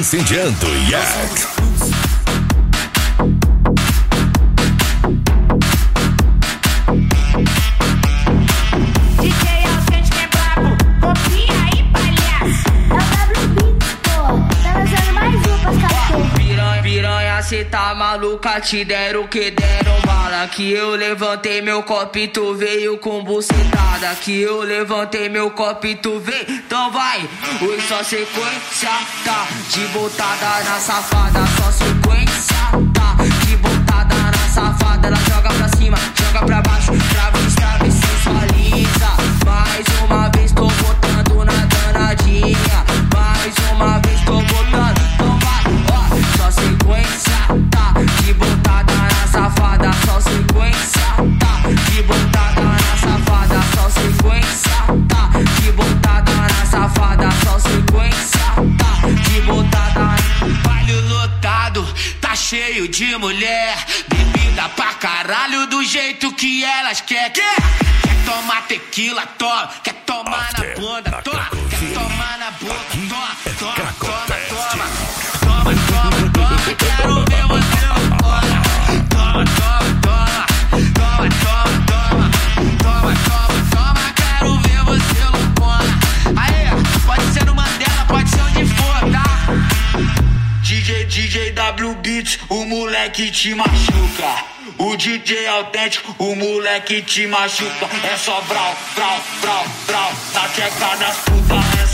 incendiando. Yak. cê tá maluca, te deram que deram bala. Que eu levantei meu copo e tu veio com bucetada. Que eu levantei meu copo e tu veio, então vai. Hoje só sequência tá de botada na safada, só sequência. safada, só sequência, tá? Que botada na safada, só sequência, tá? Que botada na safada, só sequência, tá? Que botada na... Baile lotado, tá cheio de mulher Bebida pra caralho do jeito que elas quer Quer, quer tomar tequila, toma Quer tomar After, na bunda, toma Quer tomar na boca, toma Toma, toma, toma Toma, toma, toma, quero o beat, o moleque te machuca. O DJ autêntico, o moleque te machuca. É só brau, brau, brau, brau. Na checa das putas, é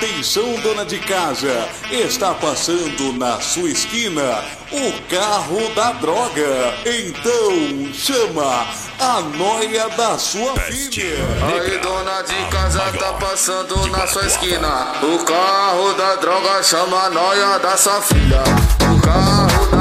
Atenção, dona de casa, está passando na sua esquina o carro da droga. Então chama a noia da sua filha. Aí, dona de casa tá passando na sua esquina. O carro da droga chama a noia da sua filha. O carro da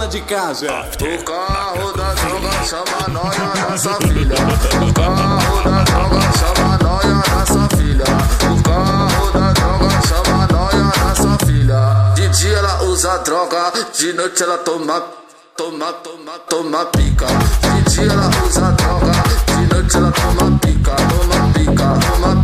dona de casa. O carro da droga chama a noia da sua filha. O carro da droga chama a noia da sua filha. O carro da droga chama a noia da sua filha. De dia ela usa droga, de noite ela toma, toma, toma, toma pica. De dia ela usa droga, de noite ela toma pica, toma pica, toma pica,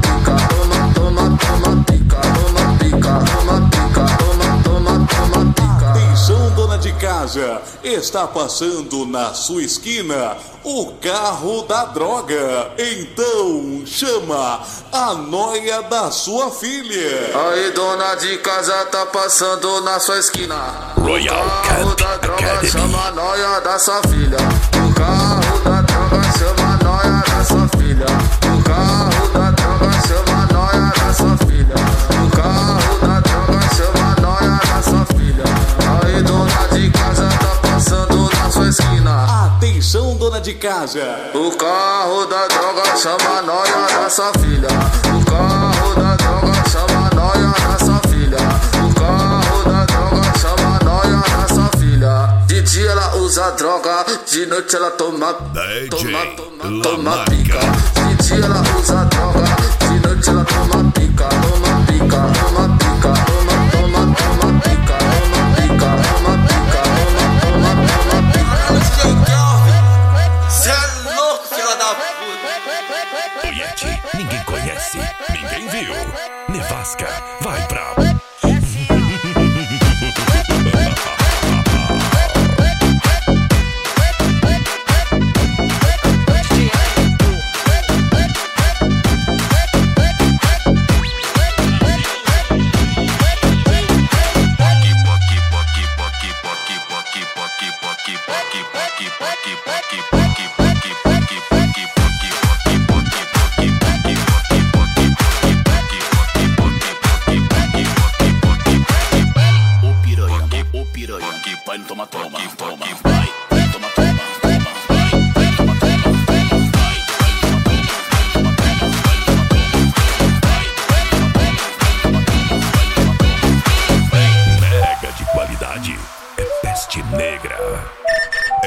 está passando na sua esquina o carro da droga. Então chama a noia da sua filha. Aí, dona de casa tá passando na sua esquina. Royal o carro Camp da droga Academy. chama a noia da sua filha. O carro da droga chama de casa. O carro da droga chama noia da sua filha. O carro da droga chama noia da sua filha. O carro da droga chama noia da sua filha. De dia ela usa droga, de noite ela toma, toma, toma, toma pica. De dia ela usa droga, de noite ela toma pica, toma pica, toma pica,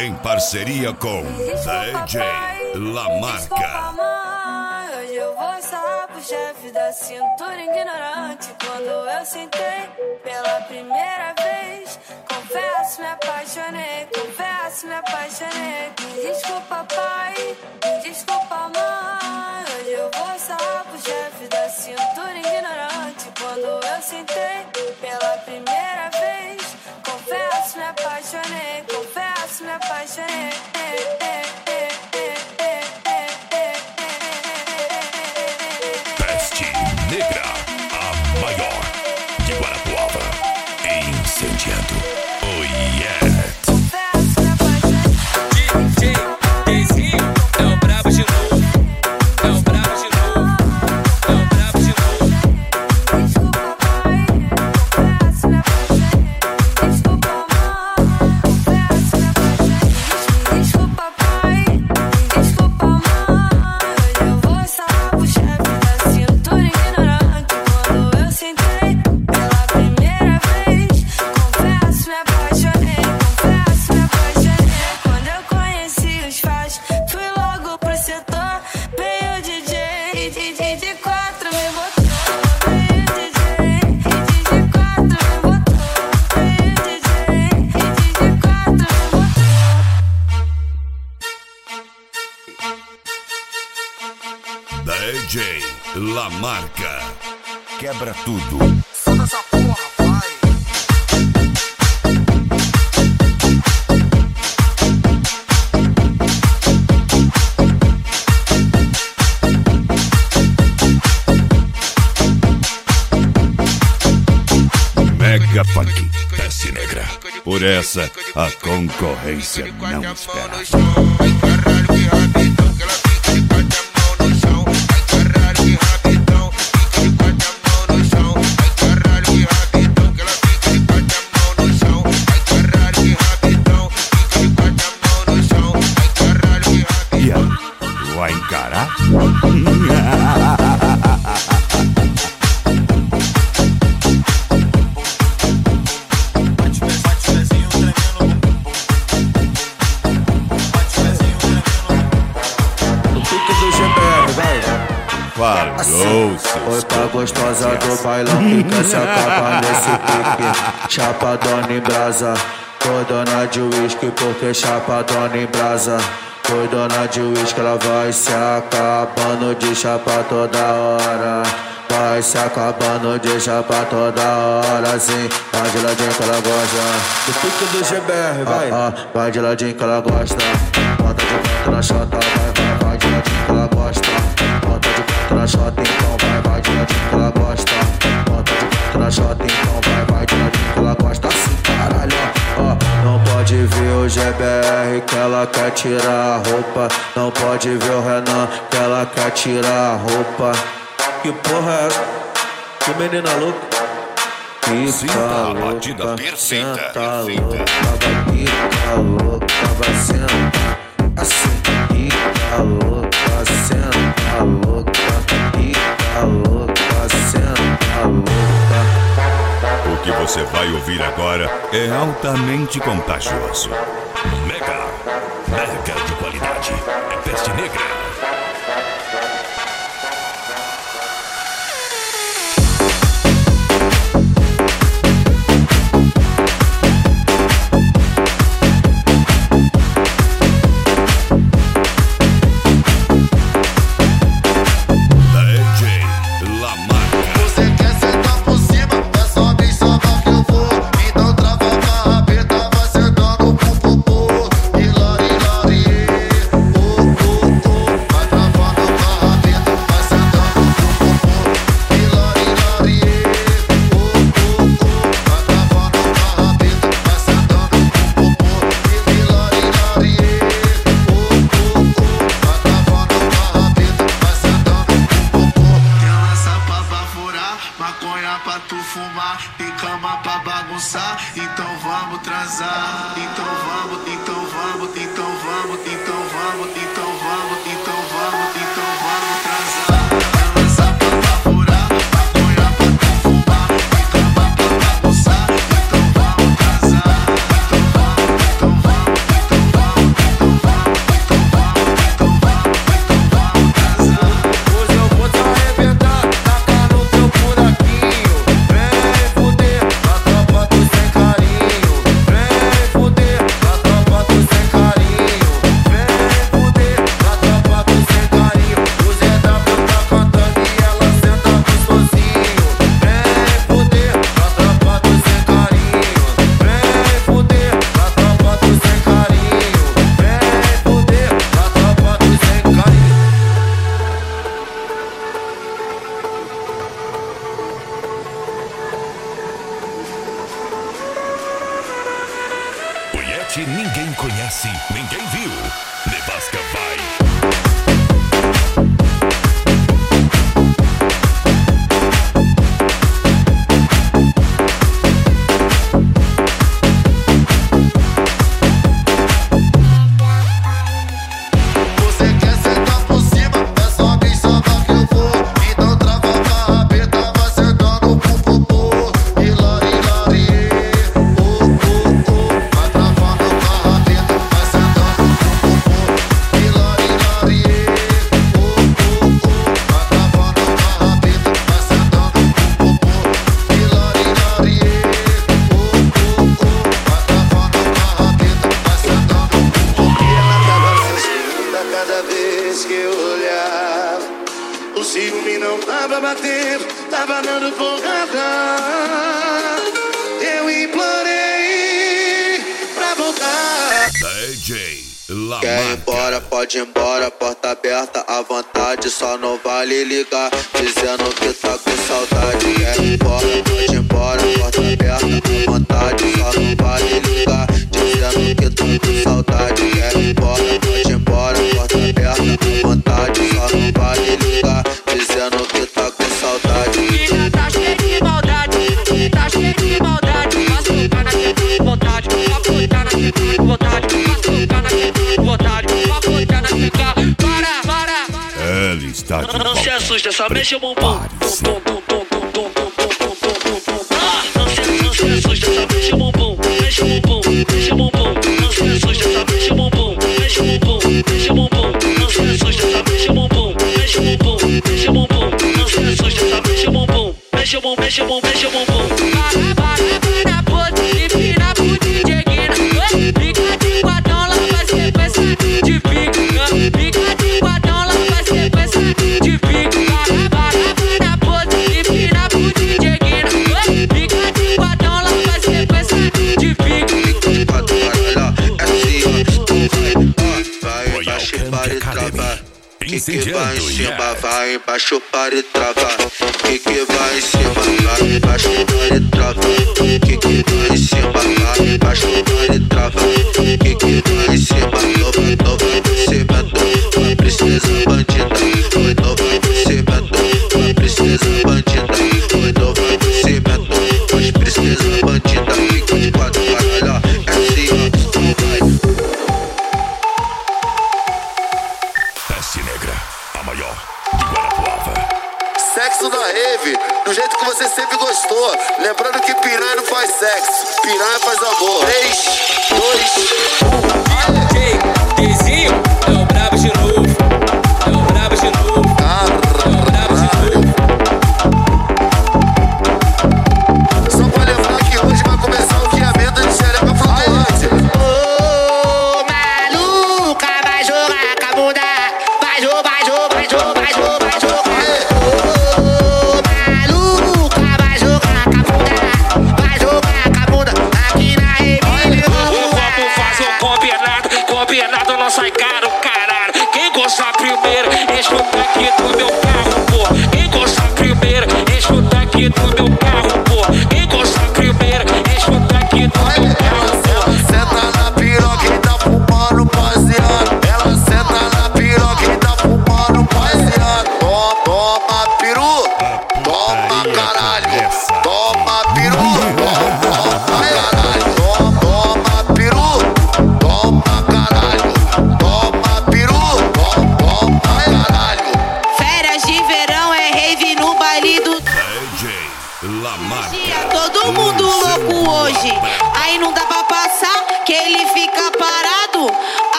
Em parceria com DJ Lamarca. Hoje eu vou sarrar pro chefe da cintura ignorante. Quando eu sentei pela primeira vez, confesso, me apaixonei. Confesso, me apaixonei. Me desculpa, pai. Me desculpa, mãe. Hoje eu vou sarrar pro chefe da cintura ignorante. Quando eu sentei pela primeira vez, confesso, me apaixonei. Confesso, me Lamarca. Quebra tudo. Porra, vai. funk, peste negra. Por essa, a concorrência não espera. Falou, Oi pra gostosa do bailão que quer se acabar nesse pique. Chapadona em brasa. Foi dona de uísque porque chapadona em brasa. Foi dona de uísque ela vai se acabando de chapa toda hora. Vai se acabando de chapa toda hora Assim, vai de ladinho que ela gosta. Do pique do GBR, vai ah, ah, Vai de ladinho que ela gosta. Bota de canto na chota, vai, vai, vai de ladinho que ela gosta Chota, então vai, vai de ladinho que ela gosta Bota chota, então vai, vai de ladinho que ela gosta Assim, caralho, ó, ó Não pode ver o GBR que ela quer tirar a roupa Não pode ver o Renan que ela quer tirar a roupa Que porra é essa? Que menina louca Sinta Fica a batida louca, perfeita, senta perfeita. louca, vai fica louca, vai senta. Assim, fica louca, senta louca, você vai ouvir agora é altamente contagioso. Mega, mega de qualidade. É peste negra. Vontade de machucar na pica, de machucar na. Para, para, para. Ela está Não se assusta, só mexe o bumbum. que vai em cima, vai embaixo, para e trava. Que que vai em cima, vai embaixo, para e trava. Que que vai em cima. caralho. Toma piru.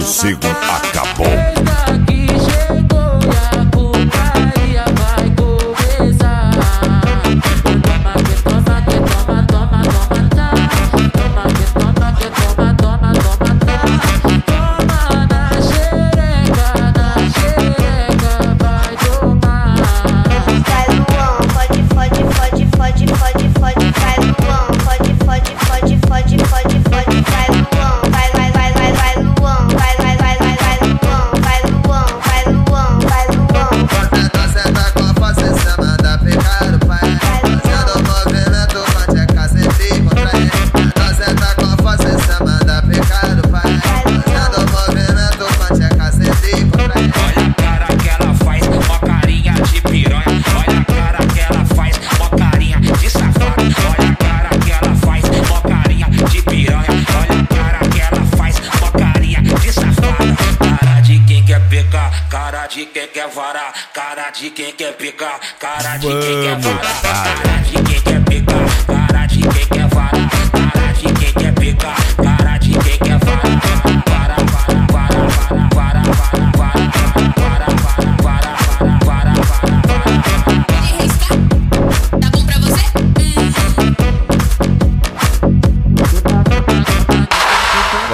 sossego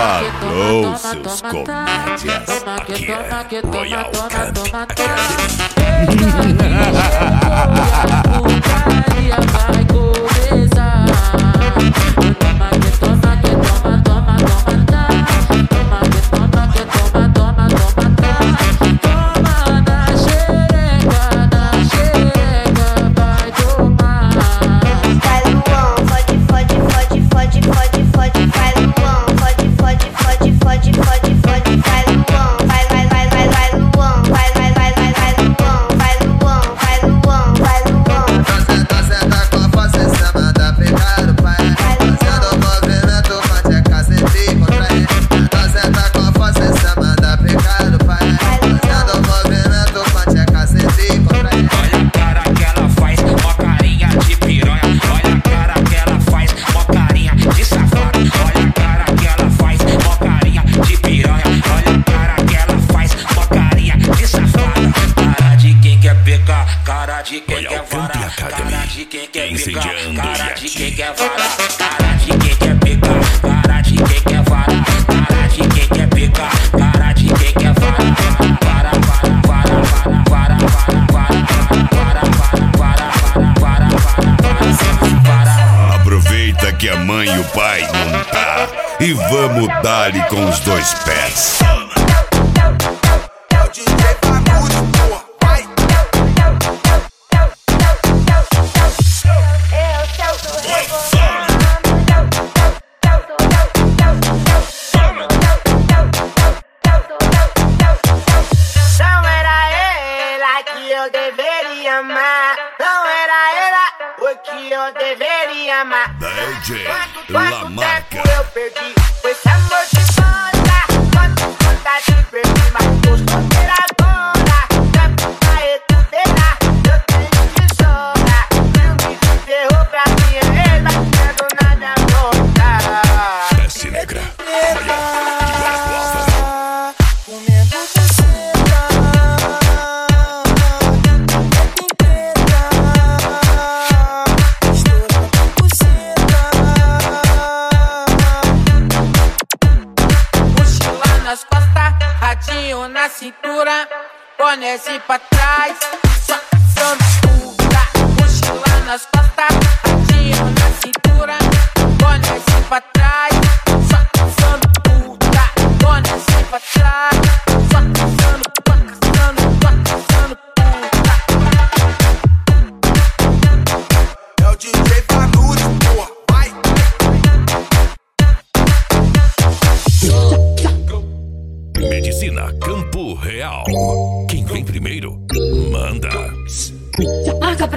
Alô, seus comédias, aqui é Royal Camp Academy. Cara de quem quer vara, cara de quem quer pegar, cara de quem quer vara, cara de quem quer pegar, cara de quem quer vara, vara, vara, vara, vara, vara, vara, vara, vara, vara, vara, vara, vara. Aproveita que a mãe e o pai não tá e vamos dar-lhe com os dois pés. Da DJ Lamarca. Quanto tempo eu perdi? Conhece pra trás, só santura, mochila nas costas.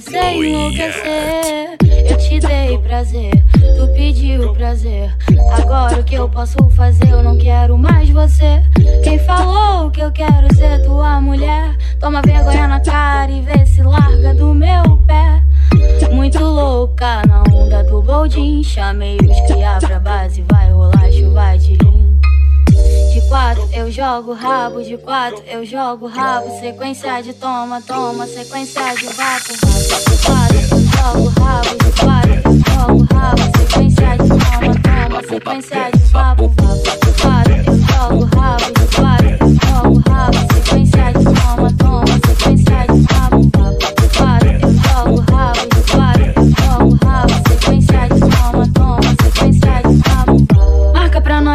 Você Oh, enlouquecer. Eu te dei prazer, tu pediu prazer. Agora o que eu posso fazer? Eu não quero mais você. Quem falou que eu quero ser tua mulher? Toma vergonha na cara e vê se larga do meu pé. Muito louca na onda do boldin. Chamei os cria pra base, vai rolar chuva de lim. De quatro eu jogo rabo, de quatro eu jogo rabo. Sequência de toma, toma, sequência de vapo. De quatro eu jogo rabo, de quatro eu jogo rabo. Sequência de toma, toma, sequência de vapo. De quatro eu jogo rabo, de quatro eu jogo rabo.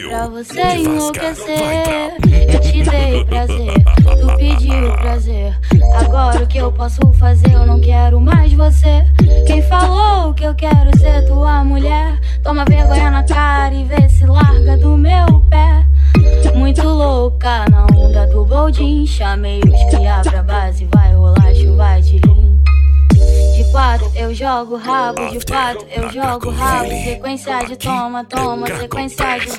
pra você enlouquecer. Eu te dei prazer, tu pediu prazer. Agora o que eu posso fazer? Eu não quero mais você. Quem falou que eu quero ser tua mulher? Toma vergonha na cara e vê se larga do meu pé. Muito louca na onda do boldin. Chamei os cria pra base, vai rolar chuva de lim. Quatro eu jogo rabo, de quatro eu jogo rabo. Sequência de toma, toma, sequência de. De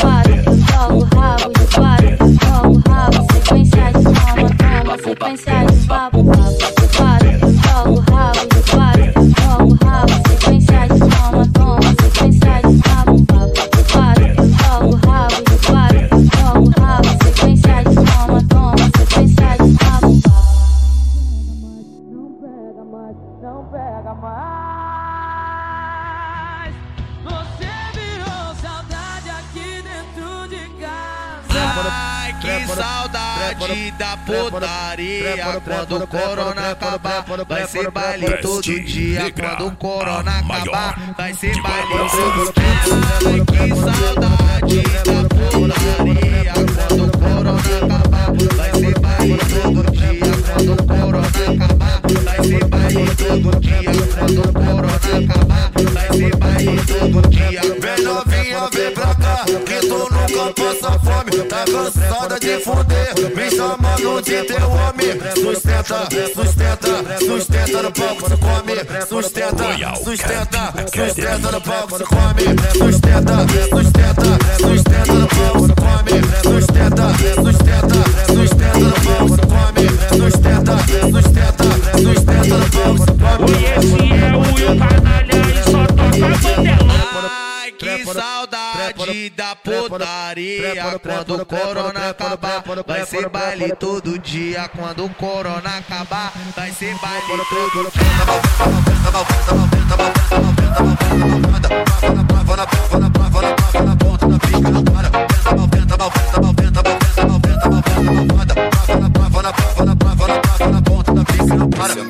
quatro eu jogo rabo, de quatro eu jogo rabo. Sequência de toma, toma, sequência de vapo, vapo. Quando o corona acabar Vai ser baile todo dia Quando o corona acabar Vai ser baile todo dia Ai, que saudade da putaria Quando o corona acabar Vai ser baile todo dia Quando o corona acabar Vai ser baile todo dia Quando o corona acabar Vai ser baile todo dia Vem novinha, vem pra que tu nunca passa fome. Tá cansada de fuder, me chamando de teu homem. Sustenta, sustenta, sustenta no palco, se come. Sustenta, sustenta, sustenta no palco, se come. Sustenta, sustenta, sustenta no palco, se come. Sustenta, sustenta, sustenta no palco, se come. Sustenta, sustenta, sustenta no palco, se come. Da putaria Quando o corona acabar Vai ser baile todo dia Quando o corona acabar Vai ser baile todo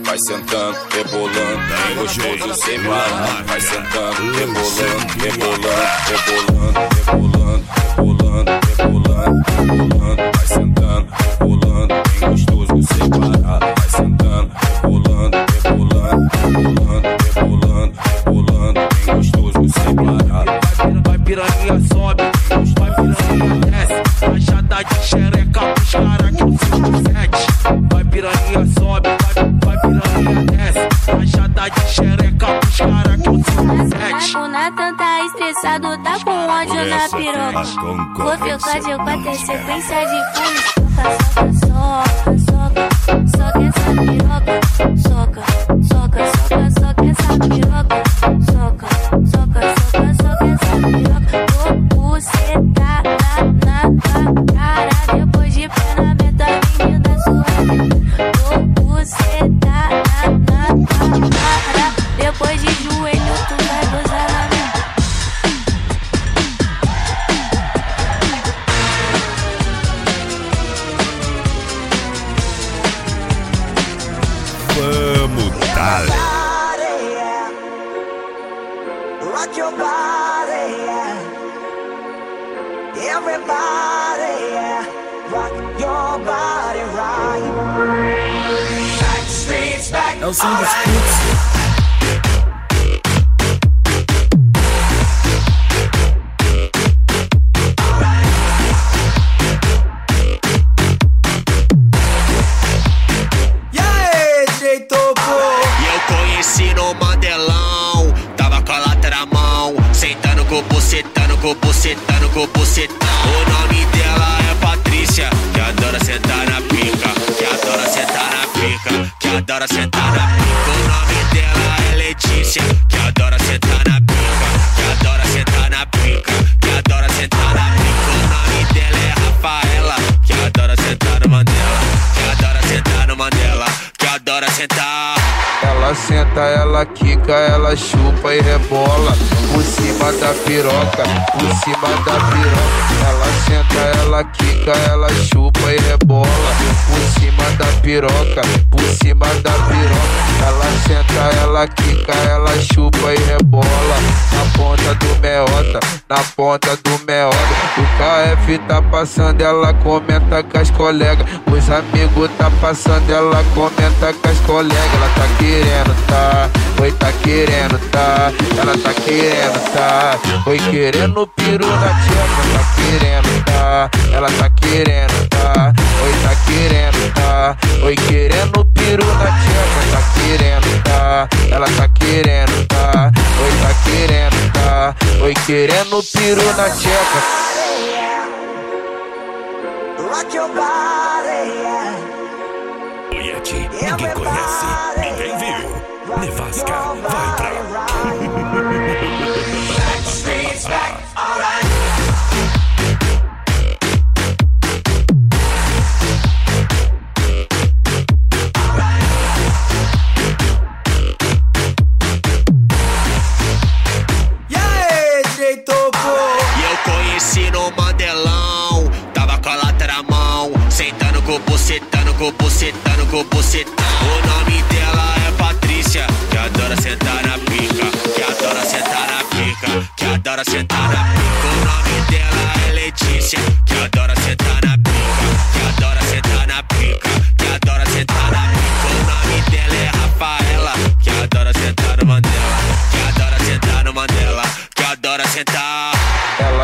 Vai sentando, rebolando, bem gostoso sem parar. Vai sentando, rebolando, rebolando, rebolando, rebolando, rebolando, rebolando, vai sentando, rebolando, bem gostoso sem parar. Vai sentando, rebolando, rebolando, rebolando, rebolando, rebolando, gostoso sem parar. Vai piranha sobe, vai piranha Rachada de xereca pros cara que eu sou sete Vai piranha sobe, vai, vai piranha desce Rachada de xereca pros cara que eu sou sete O Nathan tá estressado, tá com ódio na piroca. Vou ficar de quatro é sequência de furos. Soca, soca, soca, soca essa piroca. Sentando com o bucetano, com o bucetano, com o bucetão. O nome dela é Patrícia, que adora sentar na pica, que adora sentar na pica, que adora sentar ela chupa e rebola. Por cima da piroca, por cima da piroca. Ela senta, ela quica, ela chupa e rebola. Por cima da piroca, por cima da piroca. Ela senta, ela quica, ela chupa e rebola. Na ponta do meota, na ponta do meota. O KF tá passando, ela comenta com as colegas. Os amigos tá passando, ela comenta com as colegas. Ela tá querendo, tá? Oi, tá querendo, tá? Ela tá querendo, tá? Oi, querendo piru na tcheca, tá querendo, tá? Ela tá querendo, tá? Oi, tá querendo, tá? Oi, querendo piru na tcheca, tá querendo, tá? Ela tá querendo, tá? Oi, tá querendo, tá? Oi, querendo piru na tcheca. Rock your body, yeah. Oi, aqui, ninguém conhece, ninguém viu. Nevasca, vai pra.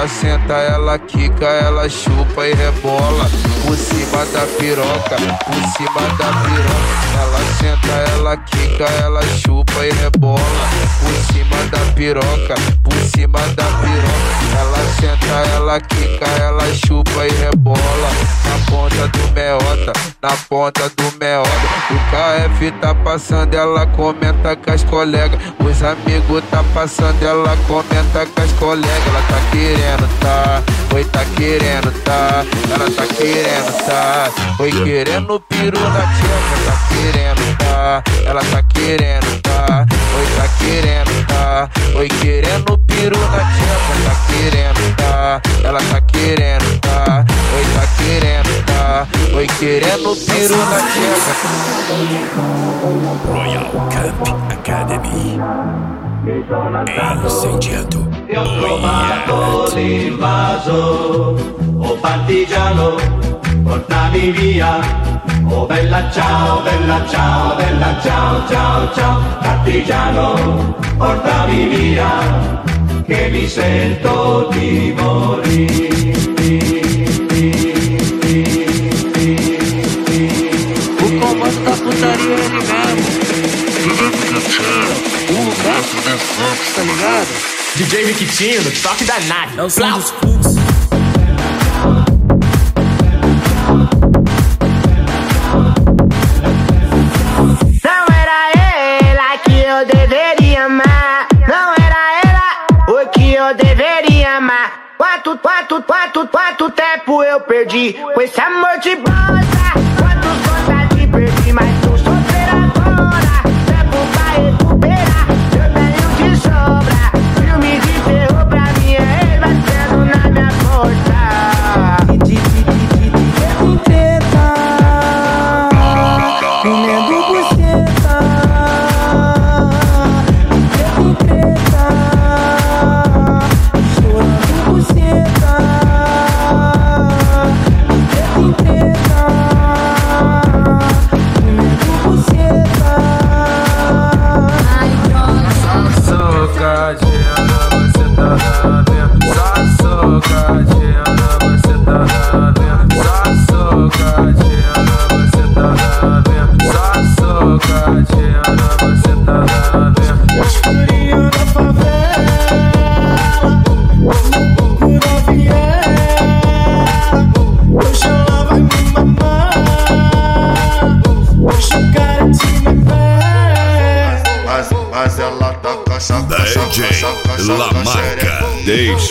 Ela senta, ela quica, ela chupa e rebola. Por cima da piroca, por cima da piroca. Ela senta, ela quica, ela chupa e rebola. Por cima da piroca, por cima da piroca. Ela senta, ela quica, ela chupa e rebola. Na ponta do meota, na ponta do meota. O KF tá passando, ela comenta com as colegas. Os amigos tá passando, ela comenta com as colegas. Ela tá querendo, tá? Oi, tá querendo, tá? Ela tá querendo, tá? Oi, querendo piru na tcheca, tá querendo, tá? Ela tá querendo, tá? Oi, tá querendo, tá? Oi, querendo piru na tcheca, tá querendo, tá? Ela tá querendo, tá? Oi, tá querendo, tá? Oi, querendo piru na tcheca. Royal Camp Academy. Incendiando. trovato l'invaso, oh partigiano, portami via. Oh bella ciao, bella ciao, bella ciao, ciao, ciao, partigiano, portami via, che mi sento di da putaria é ele mesmo. DJ Piquitinho, o lugar tá ligado? DJ Riquitinho, no toque da nave. É o som dos. Não era ela que eu deveria amar. Não era ela o que eu deveria amar. Quanto, quanto, quanto, quanto tempo eu perdi com esse amor de bosta.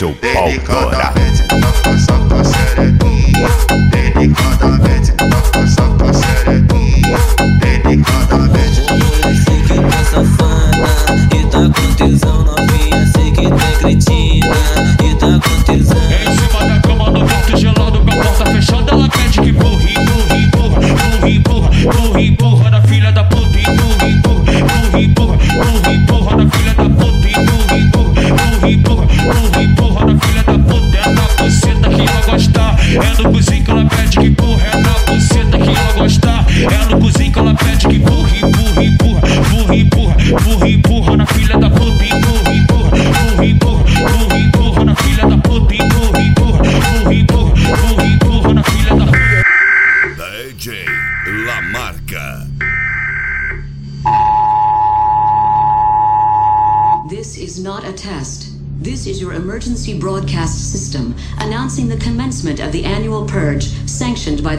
Show Pau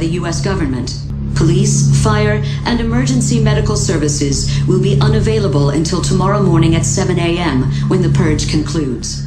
the U.S. government. Police, fire, and emergency medical services will be unavailable until tomorrow morning at 7 a.m. when the purge concludes.